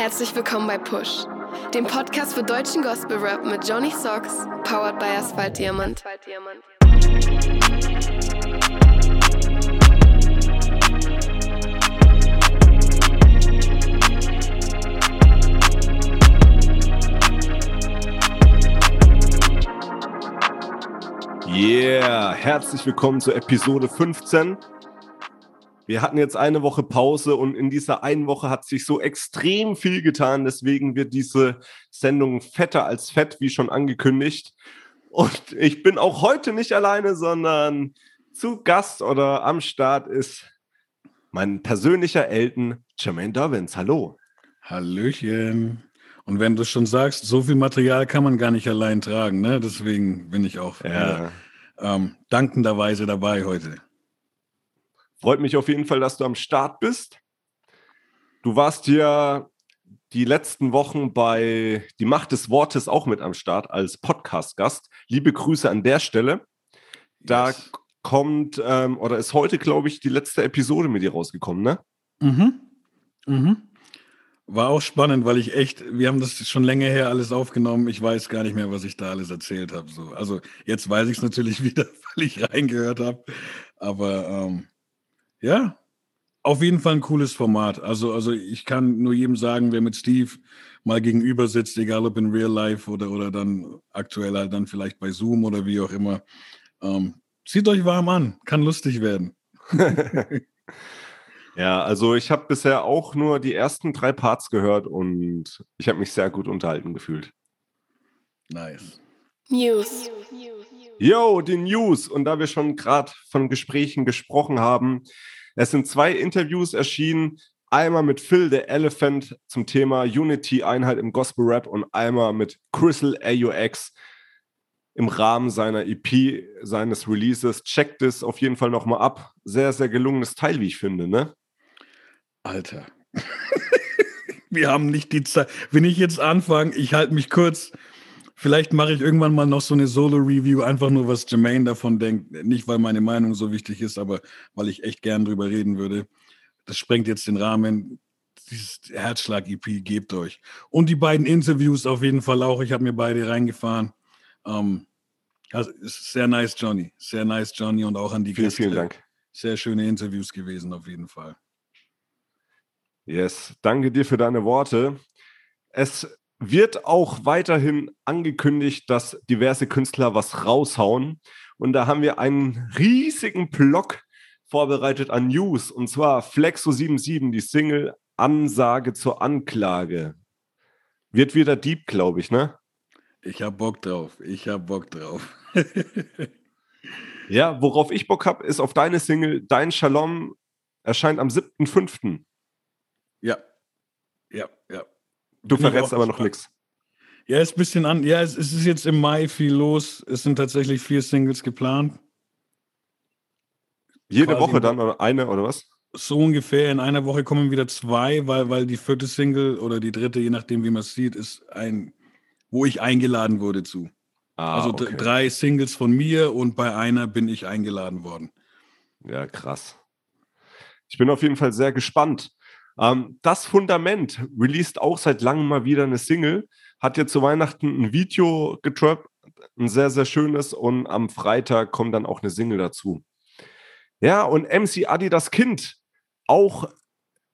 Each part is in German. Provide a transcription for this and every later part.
Herzlich willkommen bei Push, dem Podcast für deutschen Gospel Rap mit Johnny Socks, powered by Asphalt Diamant. Yeah, herzlich willkommen zur Episode 15. Wir hatten jetzt eine Woche Pause und in dieser einen Woche hat sich so extrem viel getan. Deswegen wird diese Sendung fetter als fett, wie schon angekündigt. Und ich bin auch heute nicht alleine, sondern zu Gast oder am Start ist mein persönlicher Elton, Jermaine Dobbins. Hallo. Hallöchen. Und wenn du schon sagst, so viel Material kann man gar nicht allein tragen, ne? Deswegen bin ich auch ja. äh, ähm, dankenderweise dabei heute. Freut mich auf jeden Fall, dass du am Start bist. Du warst ja die letzten Wochen bei Die Macht des Wortes auch mit am Start als Podcast-Gast. Liebe Grüße an der Stelle. Da yes. kommt, ähm, oder ist heute, glaube ich, die letzte Episode mit dir rausgekommen, ne? Mhm. Mhm. War auch spannend, weil ich echt, wir haben das schon länger her alles aufgenommen. Ich weiß gar nicht mehr, was ich da alles erzählt habe. So. Also jetzt weiß ich es natürlich wieder, weil ich reingehört habe. Aber ähm, ja, auf jeden Fall ein cooles Format. Also, also ich kann nur jedem sagen, wer mit Steve mal gegenüber sitzt, egal ob in Real Life oder, oder dann aktuell halt dann vielleicht bei Zoom oder wie auch immer, ähm, zieht euch warm an, kann lustig werden. ja, also ich habe bisher auch nur die ersten drei Parts gehört und ich habe mich sehr gut unterhalten gefühlt. Nice. News. Yo, die News. Und da wir schon gerade von Gesprächen gesprochen haben, es sind zwei Interviews erschienen. Einmal mit Phil the Elephant zum Thema Unity-Einheit im Gospel Rap und einmal mit Crystal AUX im Rahmen seiner EP, seines Releases. Checkt es auf jeden Fall nochmal ab. Sehr, sehr gelungenes Teil, wie ich finde, ne? Alter. wir haben nicht die Zeit. Wenn ich jetzt anfange, ich halte mich kurz. Vielleicht mache ich irgendwann mal noch so eine Solo-Review, einfach nur, was Jermaine davon denkt. Nicht, weil meine Meinung so wichtig ist, aber weil ich echt gern drüber reden würde. Das sprengt jetzt den Rahmen. Dieses Herzschlag-EP, gebt euch. Und die beiden Interviews auf jeden Fall auch. Ich habe mir beide reingefahren. Ähm, also sehr nice, Johnny. Sehr nice, Johnny. Und auch an die vielen, Gäste. Vielen Dank. Sehr schöne Interviews gewesen, auf jeden Fall. Yes, danke dir für deine Worte. Es wird auch weiterhin angekündigt, dass diverse Künstler was raushauen. Und da haben wir einen riesigen Block vorbereitet an News. Und zwar Flexo77, die Single Ansage zur Anklage. Wird wieder deep, glaube ich, ne? Ich habe Bock drauf. Ich habe Bock drauf. ja, worauf ich Bock habe, ist auf deine Single Dein Shalom erscheint am 7.5. Ja. Ja, ja. Du verrätst aber noch nichts. Ja, ist ein bisschen an. Ja, es, es, ist jetzt im Mai viel los. Es sind tatsächlich vier Singles geplant. Jede Quasi Woche dann oder eine oder was? So ungefähr. In einer Woche kommen wieder zwei, weil, weil die vierte Single oder die dritte, je nachdem, wie man es sieht, ist ein, wo ich eingeladen wurde zu. Ah, also okay. drei Singles von mir und bei einer bin ich eingeladen worden. Ja, krass. Ich bin auf jeden Fall sehr gespannt. Ähm, das Fundament released auch seit langem mal wieder eine Single, hat jetzt zu Weihnachten ein Video getroppt, ein sehr, sehr schönes und am Freitag kommt dann auch eine Single dazu. Ja, und MC Adi das Kind auch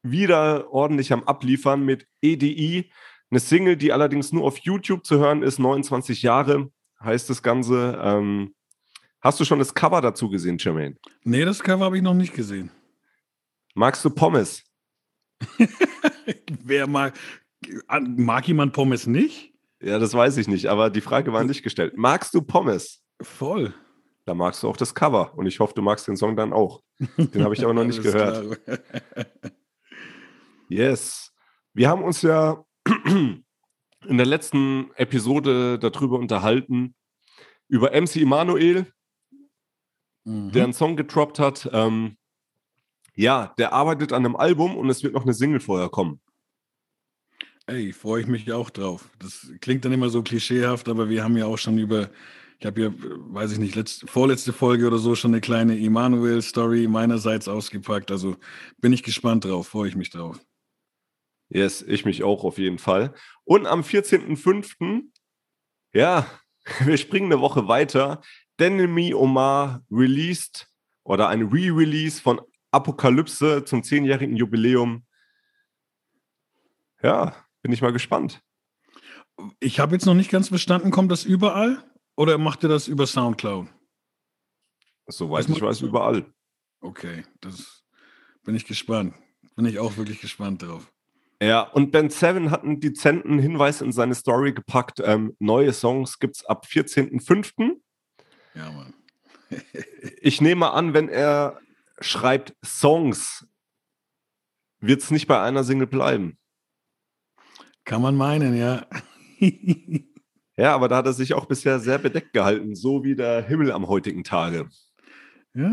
wieder ordentlich am Abliefern mit EDI. Eine Single, die allerdings nur auf YouTube zu hören ist, 29 Jahre heißt das Ganze. Ähm, hast du schon das Cover dazu gesehen, Jermaine? Nee, das Cover habe ich noch nicht gesehen. Magst du Pommes? Wer mag, mag jemand Pommes nicht? Ja, das weiß ich nicht, aber die Frage war nicht gestellt. Magst du Pommes? Voll. Da magst du auch das Cover und ich hoffe, du magst den Song dann auch. Den habe ich aber noch nicht gehört. yes. Wir haben uns ja in der letzten Episode darüber unterhalten, über MC Emanuel, mhm. der einen Song getroppt hat. Ähm, ja, der arbeitet an einem Album und es wird noch eine Single vorher kommen. Ey, freue ich mich auch drauf. Das klingt dann immer so klischeehaft, aber wir haben ja auch schon über, ich habe ja, weiß ich nicht, letzte, vorletzte Folge oder so schon eine kleine Emanuel-Story meinerseits ausgepackt. Also bin ich gespannt drauf, freue ich mich drauf. Yes, ich mich auch auf jeden Fall. Und am 14.05., ja, wir springen eine Woche weiter. Denemy Omar released oder ein Re-Release von Apokalypse zum zehnjährigen Jubiläum. Ja, bin ich mal gespannt. Ich habe jetzt noch nicht ganz verstanden, kommt das überall oder macht ihr das über Soundcloud? Soweit ich weiß, überall. Okay, das bin ich gespannt. Bin ich auch wirklich gespannt drauf. Ja, und Ben Seven hat einen dezenten Hinweis in seine Story gepackt. Ähm, neue Songs gibt es ab 14.05. Ja, Mann. ich nehme an, wenn er schreibt Songs, wird es nicht bei einer Single bleiben. Kann man meinen, ja. ja, aber da hat er sich auch bisher sehr bedeckt gehalten, so wie der Himmel am heutigen Tage. Ja,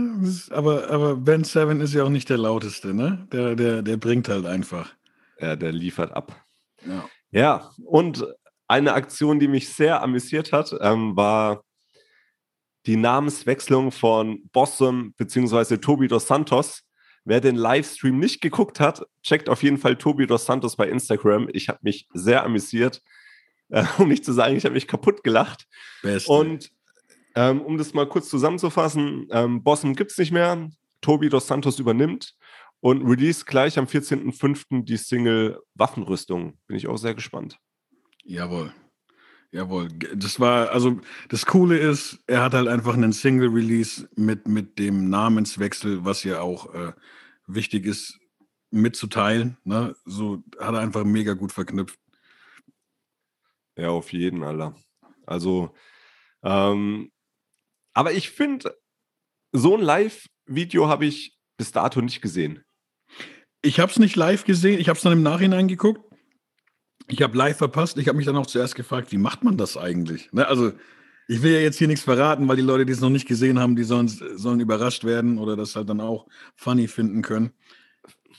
aber, aber Ben Seven ist ja auch nicht der lauteste, ne? Der, der, der bringt halt einfach. Ja, der liefert ab. Ja. Ja, und eine Aktion, die mich sehr amüsiert hat, ähm, war die Namenswechslung von Bossum bzw. Tobi dos Santos. Wer den Livestream nicht geguckt hat, checkt auf jeden Fall Tobi dos Santos bei Instagram. Ich habe mich sehr amüsiert, äh, um nicht zu sagen, ich habe mich kaputt gelacht. Beste. Und ähm, um das mal kurz zusammenzufassen, ähm, Bossum gibt es nicht mehr. Tobi dos Santos übernimmt und release gleich am 14.05. die Single Waffenrüstung. Bin ich auch sehr gespannt. Jawohl. Jawohl. Das war, also das Coole ist, er hat halt einfach einen Single-Release mit, mit dem Namenswechsel, was ja auch äh, wichtig ist, mitzuteilen. Ne? So hat er einfach mega gut verknüpft. Ja, auf jeden, Alter. Also, ähm, aber ich finde, so ein Live-Video habe ich bis dato nicht gesehen. Ich habe es nicht live gesehen, ich habe es dann im Nachhinein geguckt. Ich habe live verpasst. Ich habe mich dann auch zuerst gefragt, wie macht man das eigentlich? Ne? Also, ich will ja jetzt hier nichts verraten, weil die Leute, die es noch nicht gesehen haben, die sollen, sollen überrascht werden oder das halt dann auch funny finden können.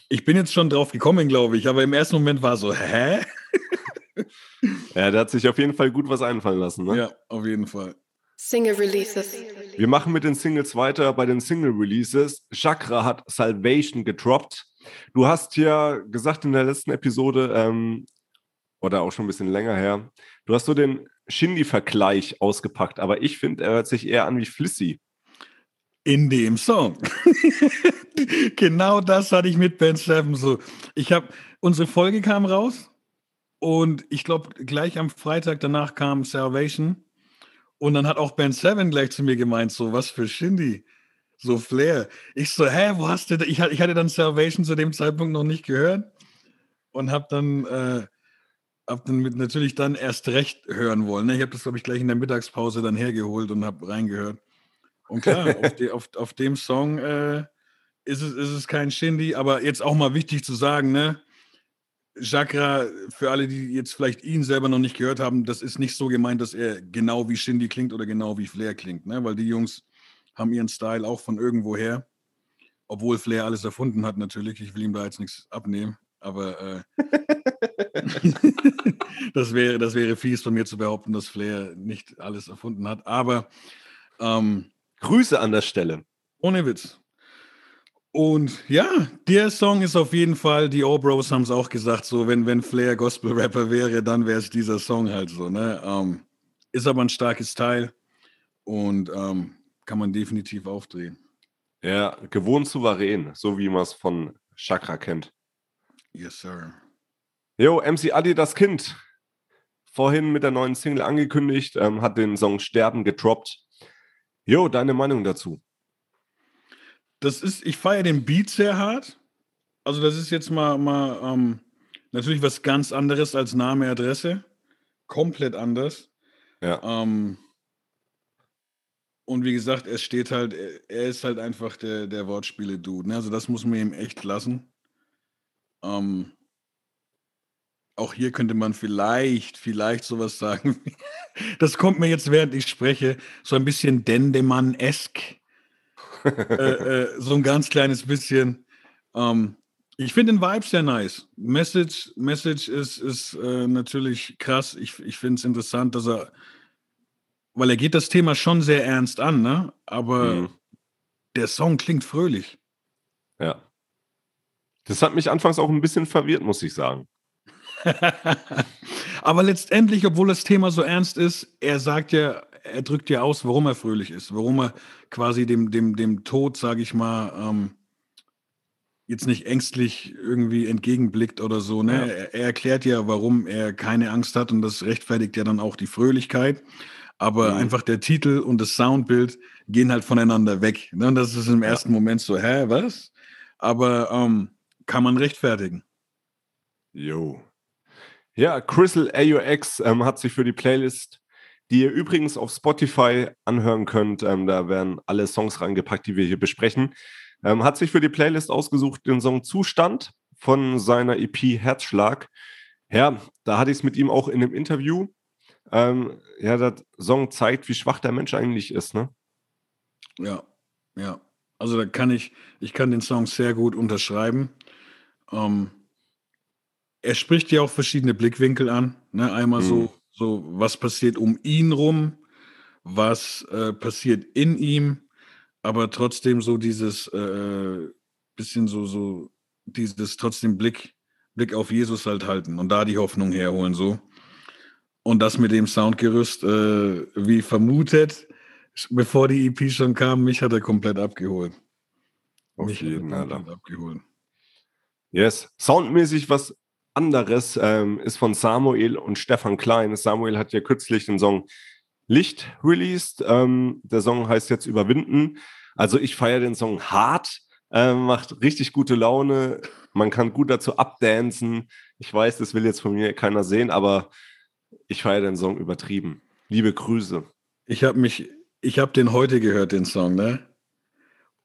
Ich bin jetzt schon drauf gekommen, glaube ich, aber im ersten Moment war so, hä? ja, der hat sich auf jeden Fall gut was einfallen lassen. Ne? Ja, auf jeden Fall. Single Releases. Wir machen mit den Singles weiter. Bei den Single Releases. Chakra hat Salvation gedroppt. Du hast ja gesagt in der letzten Episode, ähm, oder auch schon ein bisschen länger her, du hast so den Shindy-Vergleich ausgepackt, aber ich finde, er hört sich eher an wie Flissy. In dem Song. genau das hatte ich mit Ben Seven so. Ich habe, unsere Folge kam raus und ich glaube, gleich am Freitag danach kam Salvation. Und dann hat auch Ben Seven gleich zu mir gemeint, so, was für Shindy. So Flair. Ich so, hä, wo hast du da? Ich, ich hatte dann Salvation zu dem Zeitpunkt noch nicht gehört und habe dann, äh, hab dann mit, natürlich dann erst recht hören wollen. Ne? Ich habe das, glaube ich, gleich in der Mittagspause dann hergeholt und habe reingehört. Und klar, auf, die, auf, auf, dem Song äh, ist, es, ist es kein Shindy, aber jetzt auch mal wichtig zu sagen, ne? Chakra, für alle, die jetzt vielleicht ihn selber noch nicht gehört haben, das ist nicht so gemeint, dass er genau wie Shindy klingt oder genau wie Flair klingt, ne? weil die Jungs haben ihren Style auch von irgendwoher. Obwohl Flair alles erfunden hat, natürlich. Ich will ihm da jetzt nichts abnehmen. Aber äh, das, wäre, das wäre fies von mir zu behaupten, dass Flair nicht alles erfunden hat. Aber ähm, Grüße an der Stelle. Ohne Witz. Und ja, der Song ist auf jeden Fall, die O-Bros haben es auch gesagt, so wenn, wenn Flair Gospel-Rapper wäre, dann wäre es dieser Song halt so. Ne? Ähm, ist aber ein starkes Teil. Und ähm, kann man definitiv aufdrehen. Ja, gewohnt souverän, so wie man es von Chakra kennt. Yes, sir. Jo, MC Adi das Kind. Vorhin mit der neuen Single angekündigt, ähm, hat den Song Sterben gedroppt. Jo, deine Meinung dazu? Das ist, ich feiere den Beat sehr hart. Also, das ist jetzt mal, mal ähm, natürlich was ganz anderes als Name, Adresse. Komplett anders. Ja. Ähm, und wie gesagt, es steht halt, er ist halt einfach der, der Wortspiele-Dude. Ne? Also das muss man ihm echt lassen. Ähm, auch hier könnte man vielleicht, vielleicht sowas sagen. Das kommt mir jetzt, während ich spreche, so ein bisschen Dendemann-esk. äh, äh, so ein ganz kleines bisschen. Ähm, ich finde den Vibe sehr nice. Message, Message ist, ist äh, natürlich krass. Ich, ich finde es interessant, dass er weil er geht das Thema schon sehr ernst an, ne? Aber mhm. der Song klingt fröhlich. Ja. Das hat mich anfangs auch ein bisschen verwirrt, muss ich sagen. Aber letztendlich, obwohl das Thema so ernst ist, er sagt ja, er drückt ja aus, warum er fröhlich ist, warum er quasi dem, dem, dem Tod, sage ich mal, ähm, jetzt nicht ängstlich irgendwie entgegenblickt oder so. Ne? Ja. Er, er, erklärt ja, warum er keine Angst hat und das rechtfertigt ja dann auch die Fröhlichkeit. Aber mhm. einfach der Titel und das Soundbild gehen halt voneinander weg. Ne? Und das ist im ersten Moment so, hä, was? Aber ähm, kann man rechtfertigen. Jo. Ja, Crystal AUX ähm, hat sich für die Playlist, die ihr übrigens auf Spotify anhören könnt, ähm, da werden alle Songs reingepackt, die wir hier besprechen, ähm, hat sich für die Playlist ausgesucht den Song Zustand von seiner EP Herzschlag. Ja, da hatte ich es mit ihm auch in einem Interview. Ähm, ja, der Song zeigt, wie schwach der Mensch eigentlich ist, ne? Ja, ja. Also da kann ich, ich kann den Song sehr gut unterschreiben. Ähm, er spricht ja auch verschiedene Blickwinkel an. Ne? Einmal mhm. so, so, was passiert um ihn rum, was äh, passiert in ihm, aber trotzdem so dieses äh, bisschen so, so, dieses trotzdem Blick, Blick auf Jesus halt halten und da die Hoffnung herholen, so. Und das mit dem Soundgerüst, äh, wie vermutet, bevor die EP schon kam, mich hat er komplett abgeholt. Auf mich jeden Fall abgeholt. Yes. Soundmäßig was anderes ähm, ist von Samuel und Stefan Klein. Samuel hat ja kürzlich den Song Licht released. Ähm, der Song heißt jetzt Überwinden. Also ich feiere den Song hart, äh, macht richtig gute Laune. Man kann gut dazu abdancen. Ich weiß, das will jetzt von mir keiner sehen, aber ich feiere den Song übertrieben. Liebe Grüße. Ich habe mich, ich habe den heute gehört, den Song, ne?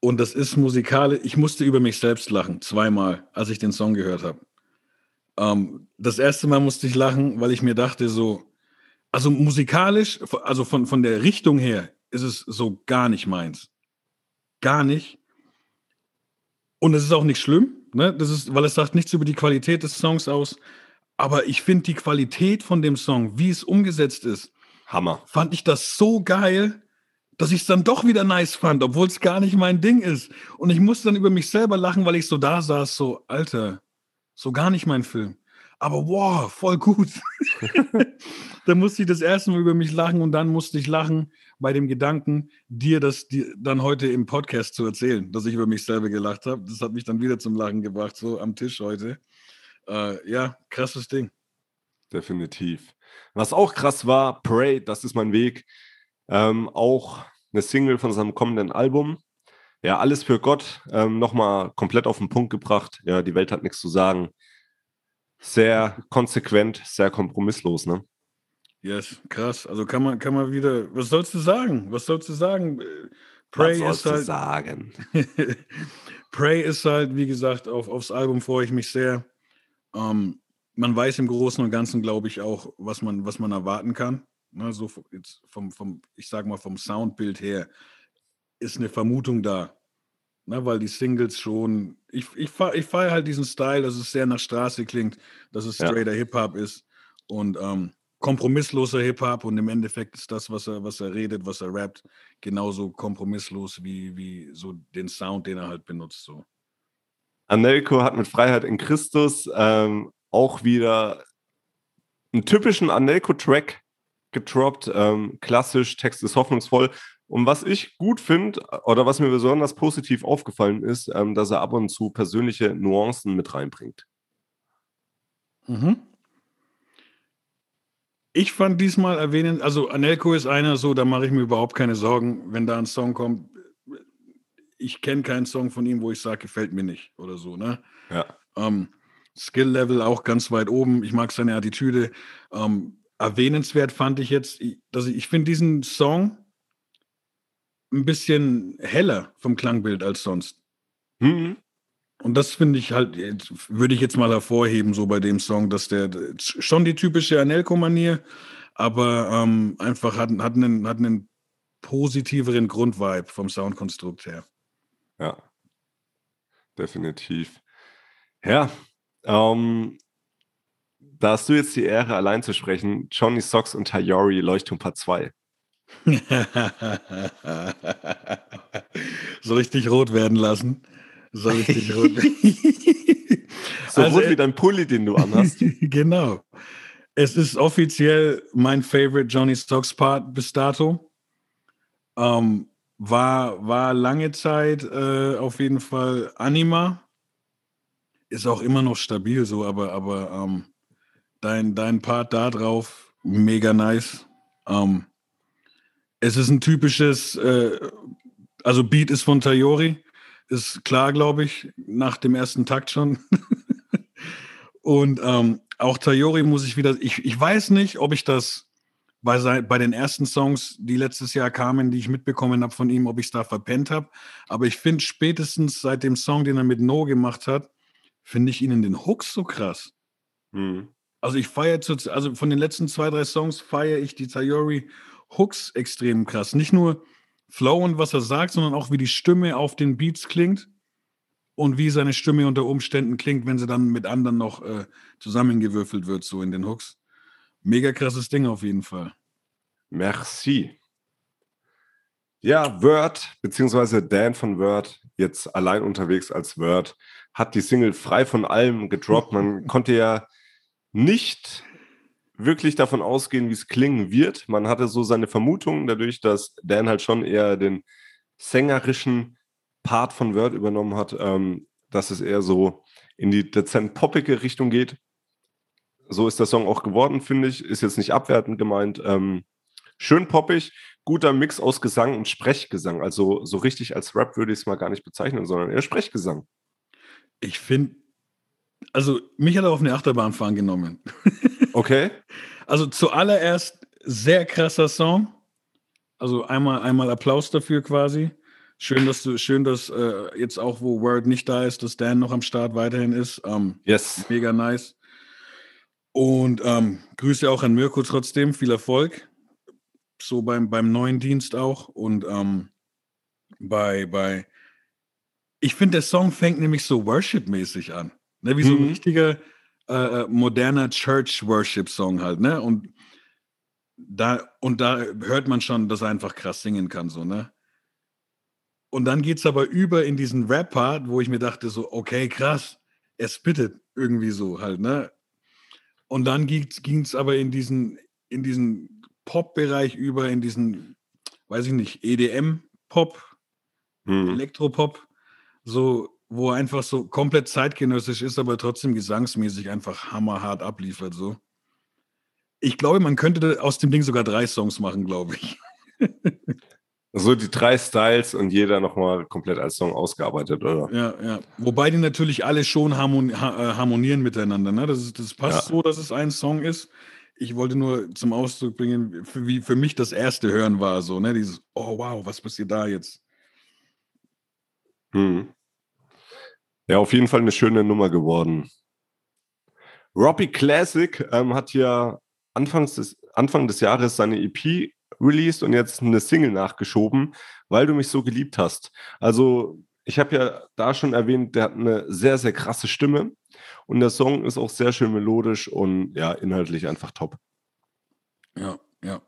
Und das ist musikalisch. Ich musste über mich selbst lachen, zweimal, als ich den Song gehört habe. Ähm, das erste Mal musste ich lachen, weil ich mir dachte, so, also musikalisch, also von, von der Richtung her, ist es so gar nicht meins. Gar nicht. Und es ist auch nicht schlimm, ne? Das ist, weil es sagt nichts über die Qualität des Songs aus. Aber ich finde die Qualität von dem Song, wie es umgesetzt ist, Hammer. Fand ich das so geil, dass ich es dann doch wieder nice fand, obwohl es gar nicht mein Ding ist. Und ich musste dann über mich selber lachen, weil ich so da saß, so, Alter, so gar nicht mein Film. Aber wow, voll gut. da musste ich das erste Mal über mich lachen und dann musste ich lachen bei dem Gedanken, dir das dann heute im Podcast zu erzählen, dass ich über mich selber gelacht habe. Das hat mich dann wieder zum Lachen gebracht, so am Tisch heute. Äh, ja, krasses Ding. Definitiv. Was auch krass war, Pray, das ist mein Weg. Ähm, auch eine Single von seinem kommenden Album ja, alles für Gott ähm, nochmal komplett auf den Punkt gebracht. Ja, die Welt hat nichts zu sagen. Sehr konsequent, sehr kompromisslos, ne? Yes, krass. Also kann man, kann man wieder, was sollst du sagen? Was sollst du sagen? Pray was ist halt. sagen? Pray ist halt, wie gesagt, auf, aufs Album freue ich mich sehr. Ähm, man weiß im Großen und Ganzen, glaube ich, auch, was man, was man erwarten kann. Ne, so vom, vom, ich sag mal, vom Soundbild her ist eine Vermutung da. Ne, weil die Singles schon, ich, ich, ich feiere halt diesen Style, dass es sehr nach Straße klingt, dass es straighter ja. Hip-Hop ist und ähm, kompromissloser Hip-Hop und im Endeffekt ist das, was er, was er redet, was er rappt, genauso kompromisslos wie, wie so den Sound, den er halt benutzt. So. Anelko hat mit Freiheit in Christus ähm, auch wieder einen typischen Anelko-Track getroppt. Ähm, klassisch, Text ist hoffnungsvoll. Und was ich gut finde, oder was mir besonders positiv aufgefallen ist, ähm, dass er ab und zu persönliche Nuancen mit reinbringt. Mhm. Ich fand diesmal erwähnen, also Anelko ist einer so, da mache ich mir überhaupt keine Sorgen, wenn da ein Song kommt. Ich kenne keinen Song von ihm, wo ich sage, gefällt mir nicht oder so, ne? Ja. Ähm, Skill-Level auch ganz weit oben. Ich mag seine Attitüde. Ähm, erwähnenswert fand ich jetzt, dass ich, ich finde diesen Song, ein bisschen heller vom Klangbild als sonst. Mhm. Und das finde ich halt, würde ich jetzt mal hervorheben, so bei dem Song, dass der schon die typische Anelko-Manier, aber ähm, einfach hat, hat, einen, hat einen positiveren Grundvibe vom Soundkonstrukt her. Ja, definitiv. Ja, ähm, da hast du jetzt die Ehre, allein zu sprechen. Johnny Socks und Tayori, Leuchtturm Part 2. so richtig rot werden lassen. Soll ich dich rot? so also, rot wie dein Pulli, den du anhast. genau. Es ist offiziell mein Favorite Johnny Stocks Part bis dato. Ähm, war, war lange Zeit äh, auf jeden Fall Anima. Ist auch immer noch stabil so, aber, aber ähm, dein, dein Part da drauf, mega nice. Ähm, es ist ein typisches, äh, also Beat ist von Tayori, ist klar, glaube ich, nach dem ersten Takt schon. Und ähm, auch Tayori muss ich wieder, ich, ich weiß nicht, ob ich das bei, bei den ersten Songs, die letztes Jahr kamen, die ich mitbekommen habe von ihm, ob ich es da verpennt habe. Aber ich finde spätestens seit dem Song, den er mit No gemacht hat, finde ich ihn in den Hooks so krass. Mhm. Also ich feiere, also von den letzten zwei, drei Songs feiere ich die Tayori Hooks extrem krass. Nicht nur Flow und was er sagt, sondern auch wie die Stimme auf den Beats klingt und wie seine Stimme unter Umständen klingt, wenn sie dann mit anderen noch äh, zusammengewürfelt wird, so in den Hooks. Mega krasses Ding auf jeden Fall. Merci. Ja, Word, beziehungsweise Dan von Word, jetzt allein unterwegs als Word, hat die Single frei von allem gedroppt. Man konnte ja nicht wirklich davon ausgehen, wie es klingen wird. Man hatte so seine Vermutungen dadurch, dass Dan halt schon eher den sängerischen Part von Word übernommen hat, ähm, dass es eher so in die dezent poppige Richtung geht. So ist der Song auch geworden, finde ich. Ist jetzt nicht abwertend gemeint. Ähm, schön poppig, guter Mix aus Gesang und Sprechgesang. Also so richtig als Rap würde ich es mal gar nicht bezeichnen, sondern eher Sprechgesang. Ich finde, also mich hat er auf eine Achterbahnfahren genommen. Okay. Also zuallererst sehr krasser Song. Also einmal, einmal Applaus dafür quasi. Schön, dass du, schön, dass äh, jetzt auch, wo Word nicht da ist, dass Dan noch am Start weiterhin ist. Ähm, yes. Mega nice. Und ähm, Grüße auch an Mirko trotzdem, viel Erfolg. So beim, beim neuen Dienst auch. Und ähm, bei, bei, ich finde, der Song fängt nämlich so Worship-mäßig an. Ne, wie so ein mhm. richtiger äh, äh, moderner Church Worship Song halt, ne? Und da, und da hört man schon, dass er einfach krass singen kann, so, ne? Und dann geht es aber über in diesen Rap-Part, wo ich mir dachte, so, okay, krass, er spittet irgendwie so halt, ne? Und dann ging es aber in diesen, in diesen Pop-Bereich über, in diesen, weiß ich nicht, EDM-Pop, hm. Elektropop, so wo er einfach so komplett zeitgenössisch ist, aber trotzdem gesangsmäßig einfach hammerhart abliefert. So. Ich glaube, man könnte aus dem Ding sogar drei Songs machen, glaube ich. So die drei Styles und jeder nochmal komplett als Song ausgearbeitet, oder? Ja, ja. Wobei die natürlich alle schon harmoni äh, harmonieren miteinander. Ne? Das, ist, das passt ja. so, dass es ein Song ist. Ich wollte nur zum Ausdruck bringen, für, wie für mich das erste Hören war. So, ne? Dieses, oh wow, was passiert da jetzt? Hm. Ja, auf jeden Fall eine schöne Nummer geworden. Robbie Classic ähm, hat ja Anfangs des, Anfang des Jahres seine EP released und jetzt eine Single nachgeschoben, weil du mich so geliebt hast. Also ich habe ja da schon erwähnt, der hat eine sehr, sehr krasse Stimme und der Song ist auch sehr schön melodisch und ja, inhaltlich einfach top. Ja, ja.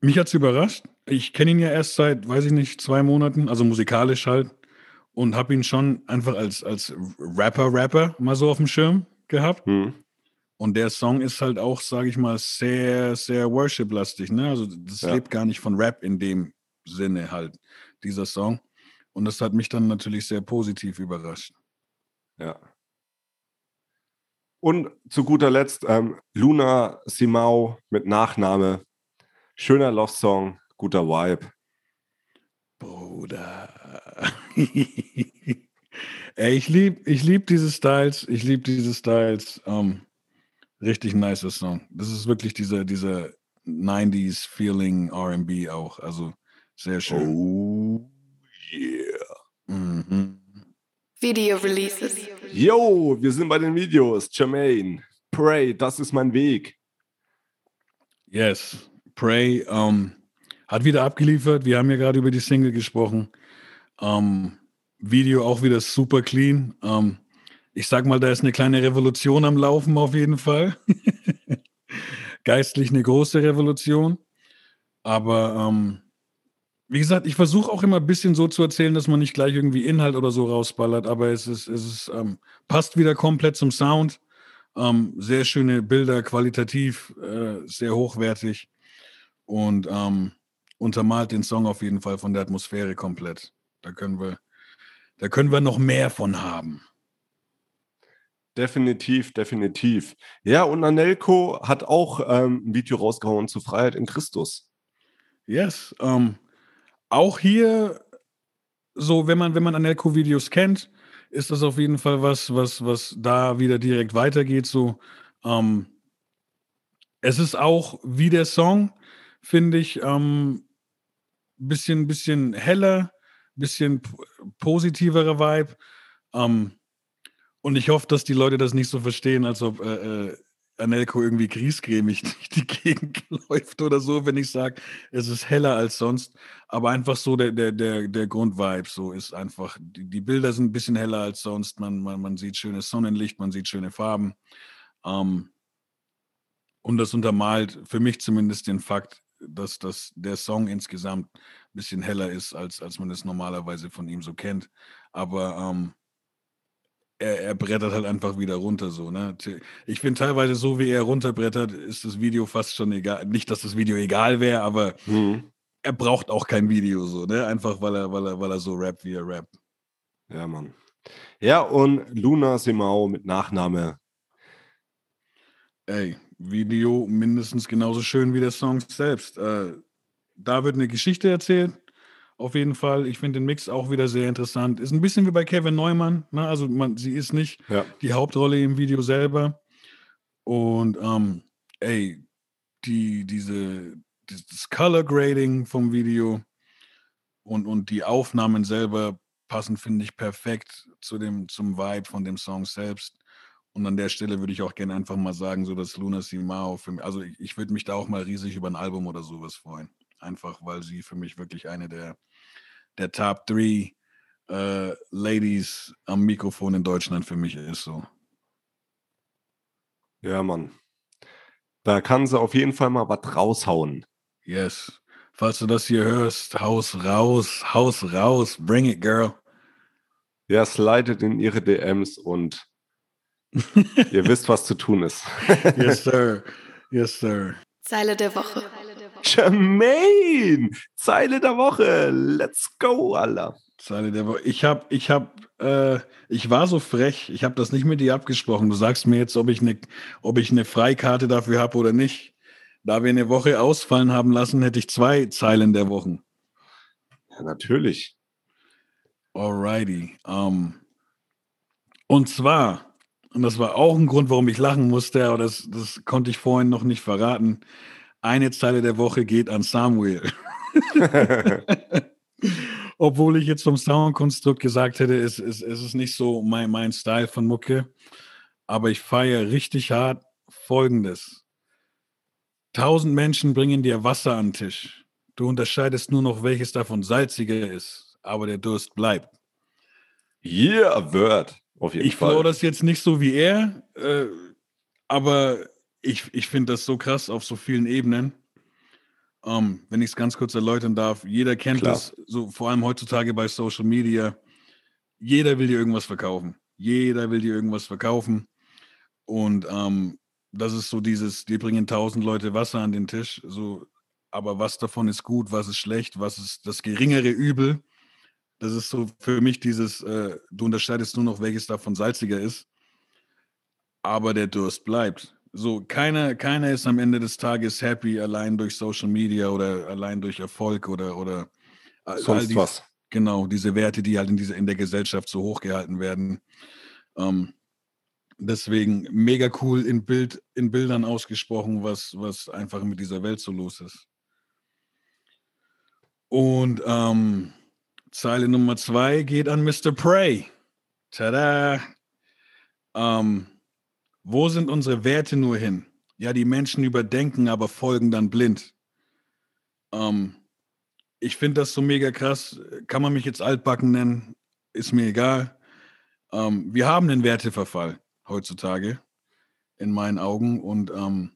Mich hat es überrascht. Ich kenne ihn ja erst seit, weiß ich nicht, zwei Monaten, also musikalisch halt und habe ihn schon einfach als, als Rapper-Rapper mal so auf dem Schirm gehabt. Mhm. Und der Song ist halt auch, sage ich mal, sehr, sehr Worship-lastig. Ne? Also das ja. lebt gar nicht von Rap in dem Sinne halt, dieser Song. Und das hat mich dann natürlich sehr positiv überrascht. Ja. Und zu guter Letzt ähm, Luna Simao mit Nachname. Schöner Love-Song, guter Vibe. Bruder. Ey, ich liebe ich lieb diese Styles. Ich liebe diese Styles. Um, ähm, richtig nice Song. Das ist wirklich dieser, dieser 90s Feeling RB auch. Also sehr schön. Oh, yeah. Mhm. Video Releases. Yo, wir sind bei den Videos. Jermaine, Pray, das ist mein Weg. Yes, Pray um, hat wieder abgeliefert. Wir haben ja gerade über die Single gesprochen. Ähm, Video auch wieder super clean. Ähm, ich sag mal, da ist eine kleine Revolution am Laufen auf jeden Fall. Geistlich eine große Revolution. Aber ähm, wie gesagt, ich versuche auch immer ein bisschen so zu erzählen, dass man nicht gleich irgendwie Inhalt oder so rausballert, aber es ist, es ist, ähm, passt wieder komplett zum Sound. Ähm, sehr schöne Bilder, qualitativ, äh, sehr hochwertig und ähm, untermalt den Song auf jeden Fall von der Atmosphäre komplett. Da können wir, da können wir noch mehr von haben. Definitiv, definitiv. Ja, und Anelko hat auch ähm, ein Video rausgehauen zu Freiheit in Christus. Yes. Ähm, auch hier, so, wenn man, wenn man Anelko-Videos kennt, ist das auf jeden Fall was, was, was da wieder direkt weitergeht. So, ähm, es ist auch wie der Song, finde ich, ähm, bisschen, bisschen heller, bisschen positiverer Vibe. Ähm, und ich hoffe, dass die Leute das nicht so verstehen, als ob äh, äh, Anelko irgendwie griesgrämig durch die Gegend läuft oder so, wenn ich sage, es ist heller als sonst. Aber einfach so der, der, der, der Grundvibe so ist einfach, die, die Bilder sind ein bisschen heller als sonst. Man, man, man sieht schönes Sonnenlicht, man sieht schöne Farben. Ähm, und das untermalt für mich zumindest den Fakt, dass, dass der Song insgesamt ein bisschen heller ist, als, als man es normalerweise von ihm so kennt. Aber ähm, er, er, brettert halt einfach wieder runter so. Ne? Ich finde teilweise so, wie er runterbrettert, ist das Video fast schon egal. Nicht, dass das Video egal wäre, aber mhm. er braucht auch kein Video so, ne? Einfach weil er, weil er, weil er so rappt, wie er rappt. Ja, Mann. Ja, und Luna Simao mit Nachname. Ey, Video mindestens genauso schön wie der Song selbst. Äh, da wird eine Geschichte erzählt auf jeden Fall. Ich finde den Mix auch wieder sehr interessant. Ist ein bisschen wie bei Kevin Neumann. Ne? Also man, sie ist nicht ja. die Hauptrolle im Video selber. Und ähm, ey, die, diese, das Color Grading vom Video und, und die Aufnahmen selber passen, finde ich, perfekt zu dem, zum Vibe von dem Song selbst. Und an der Stelle würde ich auch gerne einfach mal sagen, so dass Luna Simao für mich, also ich, ich würde mich da auch mal riesig über ein Album oder sowas freuen. Einfach weil sie für mich wirklich eine der der Top 3 äh, Ladies am Mikrofon in Deutschland für mich ist so. Ja, Mann. Da kann sie auf jeden Fall mal was raushauen. Yes. Falls du das hier hörst, Haus raus, Haus raus, bring it, girl. Ja, slidet in ihre DMs und ihr wisst, was zu tun ist. yes, sir. Yes, sir. Zeile der Woche. Jermaine, Zeile der Woche. Let's go, Alter. Zeile der Woche. Ich habe, ich habe, äh, ich war so frech. Ich habe das nicht mit dir abgesprochen. Du sagst mir jetzt, ob ich eine, ob ich eine Freikarte dafür habe oder nicht. Da wir eine Woche ausfallen haben lassen, hätte ich zwei Zeilen der Wochen. Ja, natürlich. Alrighty. Um, und zwar, und das war auch ein Grund, warum ich lachen musste, aber das, das konnte ich vorhin noch nicht verraten eine Zeile der Woche geht an Samuel. Obwohl ich jetzt vom Soundkonstrukt gesagt hätte, es, es, es ist nicht so mein, mein Style von Mucke. Aber ich feiere richtig hart Folgendes. Tausend Menschen bringen dir Wasser an den Tisch. Du unterscheidest nur noch, welches davon salziger ist, aber der Durst bleibt. Yeah, Word. Auf jeden ich Fall. Ich das jetzt nicht so wie er, äh, aber ich, ich finde das so krass auf so vielen Ebenen. Ähm, wenn ich es ganz kurz erläutern darf, jeder kennt Klar. das, so vor allem heutzutage bei Social Media. Jeder will dir irgendwas verkaufen. Jeder will dir irgendwas verkaufen. Und ähm, das ist so dieses, die bringen tausend Leute Wasser an den Tisch. So, aber was davon ist gut, was ist schlecht, was ist das geringere Übel? Das ist so für mich dieses, äh, du unterscheidest nur noch, welches davon salziger ist. Aber der Durst bleibt. So, keiner, keiner ist am Ende des Tages happy allein durch Social Media oder allein durch Erfolg oder, oder sonst dies, was. Genau, diese Werte, die halt in, diese, in der Gesellschaft so hochgehalten werden. Ähm, deswegen mega cool in, Bild, in Bildern ausgesprochen, was, was einfach mit dieser Welt so los ist. Und ähm, Zeile Nummer zwei geht an Mr. Prey. Tada! Ähm, wo sind unsere Werte nur hin? Ja, die Menschen überdenken, aber folgen dann blind. Ähm, ich finde das so mega krass. Kann man mich jetzt altbacken nennen? Ist mir egal. Ähm, wir haben einen Werteverfall heutzutage, in meinen Augen. Und ähm,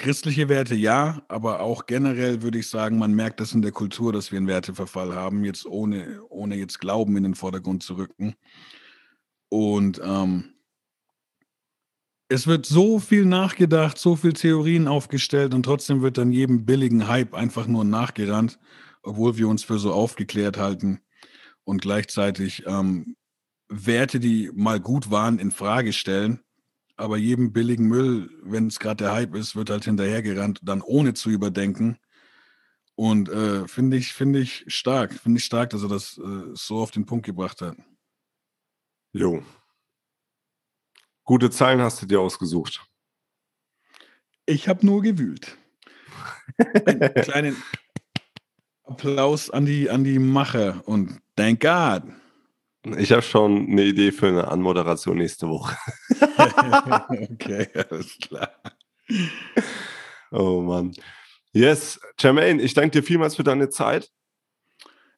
Christliche Werte ja, aber auch generell würde ich sagen, man merkt das in der Kultur, dass wir einen Werteverfall haben, jetzt ohne, ohne jetzt Glauben in den Vordergrund zu rücken. Und ähm, es wird so viel nachgedacht, so viel Theorien aufgestellt und trotzdem wird dann jedem billigen Hype einfach nur nachgerannt, obwohl wir uns für so aufgeklärt halten und gleichzeitig ähm, Werte, die mal gut waren, in Frage stellen aber jedem billigen Müll, wenn es gerade der Hype ist, wird halt hinterhergerannt, dann ohne zu überdenken. Und äh, finde ich, finde ich stark, finde ich stark, dass er das äh, so auf den Punkt gebracht hat. Jo. Gute Zeilen hast du dir ausgesucht. Ich habe nur gewühlt. Einen kleinen Applaus an die, an die Macher und thank God. Ich habe schon eine Idee für eine Anmoderation nächste Woche. okay, alles klar. Oh Mann. Yes, Jermaine, ich danke dir vielmals für deine Zeit.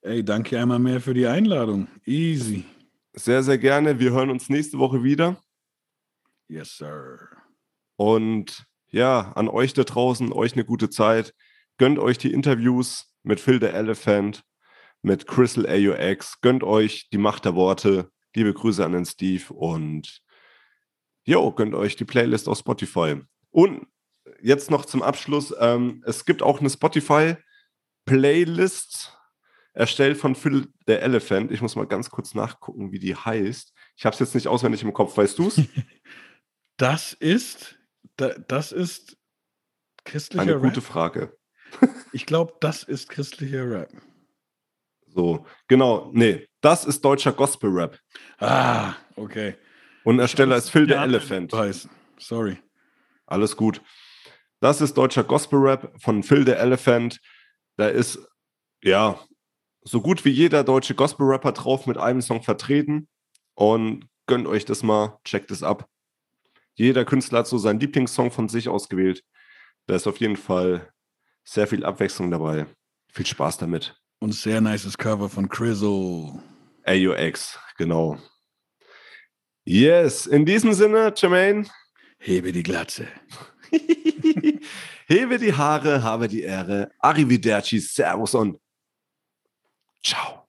Ey, danke einmal mehr für die Einladung. Easy. Sehr, sehr gerne. Wir hören uns nächste Woche wieder. Yes, sir. Und ja, an euch da draußen, euch eine gute Zeit. Gönnt euch die Interviews mit Phil the Elephant mit Crystal AUX. Gönnt euch die Macht der Worte. Liebe Grüße an den Steve und jo, gönnt euch die Playlist auf Spotify. Und jetzt noch zum Abschluss: ähm, Es gibt auch eine Spotify-Playlist erstellt von Phil the Elephant. Ich muss mal ganz kurz nachgucken, wie die heißt. Ich habe es jetzt nicht auswendig im Kopf. Weißt du es? Das ist, das ist christlicher Eine Rap. gute Frage. Ich glaube, das ist christlicher Rap. So, genau, nee, das ist deutscher Gospel-Rap. Ah, okay. Und Ersteller ist Phil the Ja, Elephant. Heißen. Sorry. Alles gut. Das ist deutscher Gospel-Rap von Phil the Elephant. Da ist, ja, so gut wie jeder deutsche Gospel-Rapper drauf mit einem Song vertreten. Und gönnt euch das mal, checkt es ab. Jeder Künstler hat so seinen Lieblingssong von sich ausgewählt. Da ist auf jeden Fall sehr viel Abwechslung dabei. Viel Spaß damit. Und sehr nices Cover von Crizzle. AUX, genau. Yes, in diesem Sinne, Jermaine, Hebe die Glatze. hebe die Haare, habe die Ehre. Arrivederci, Servus und ciao.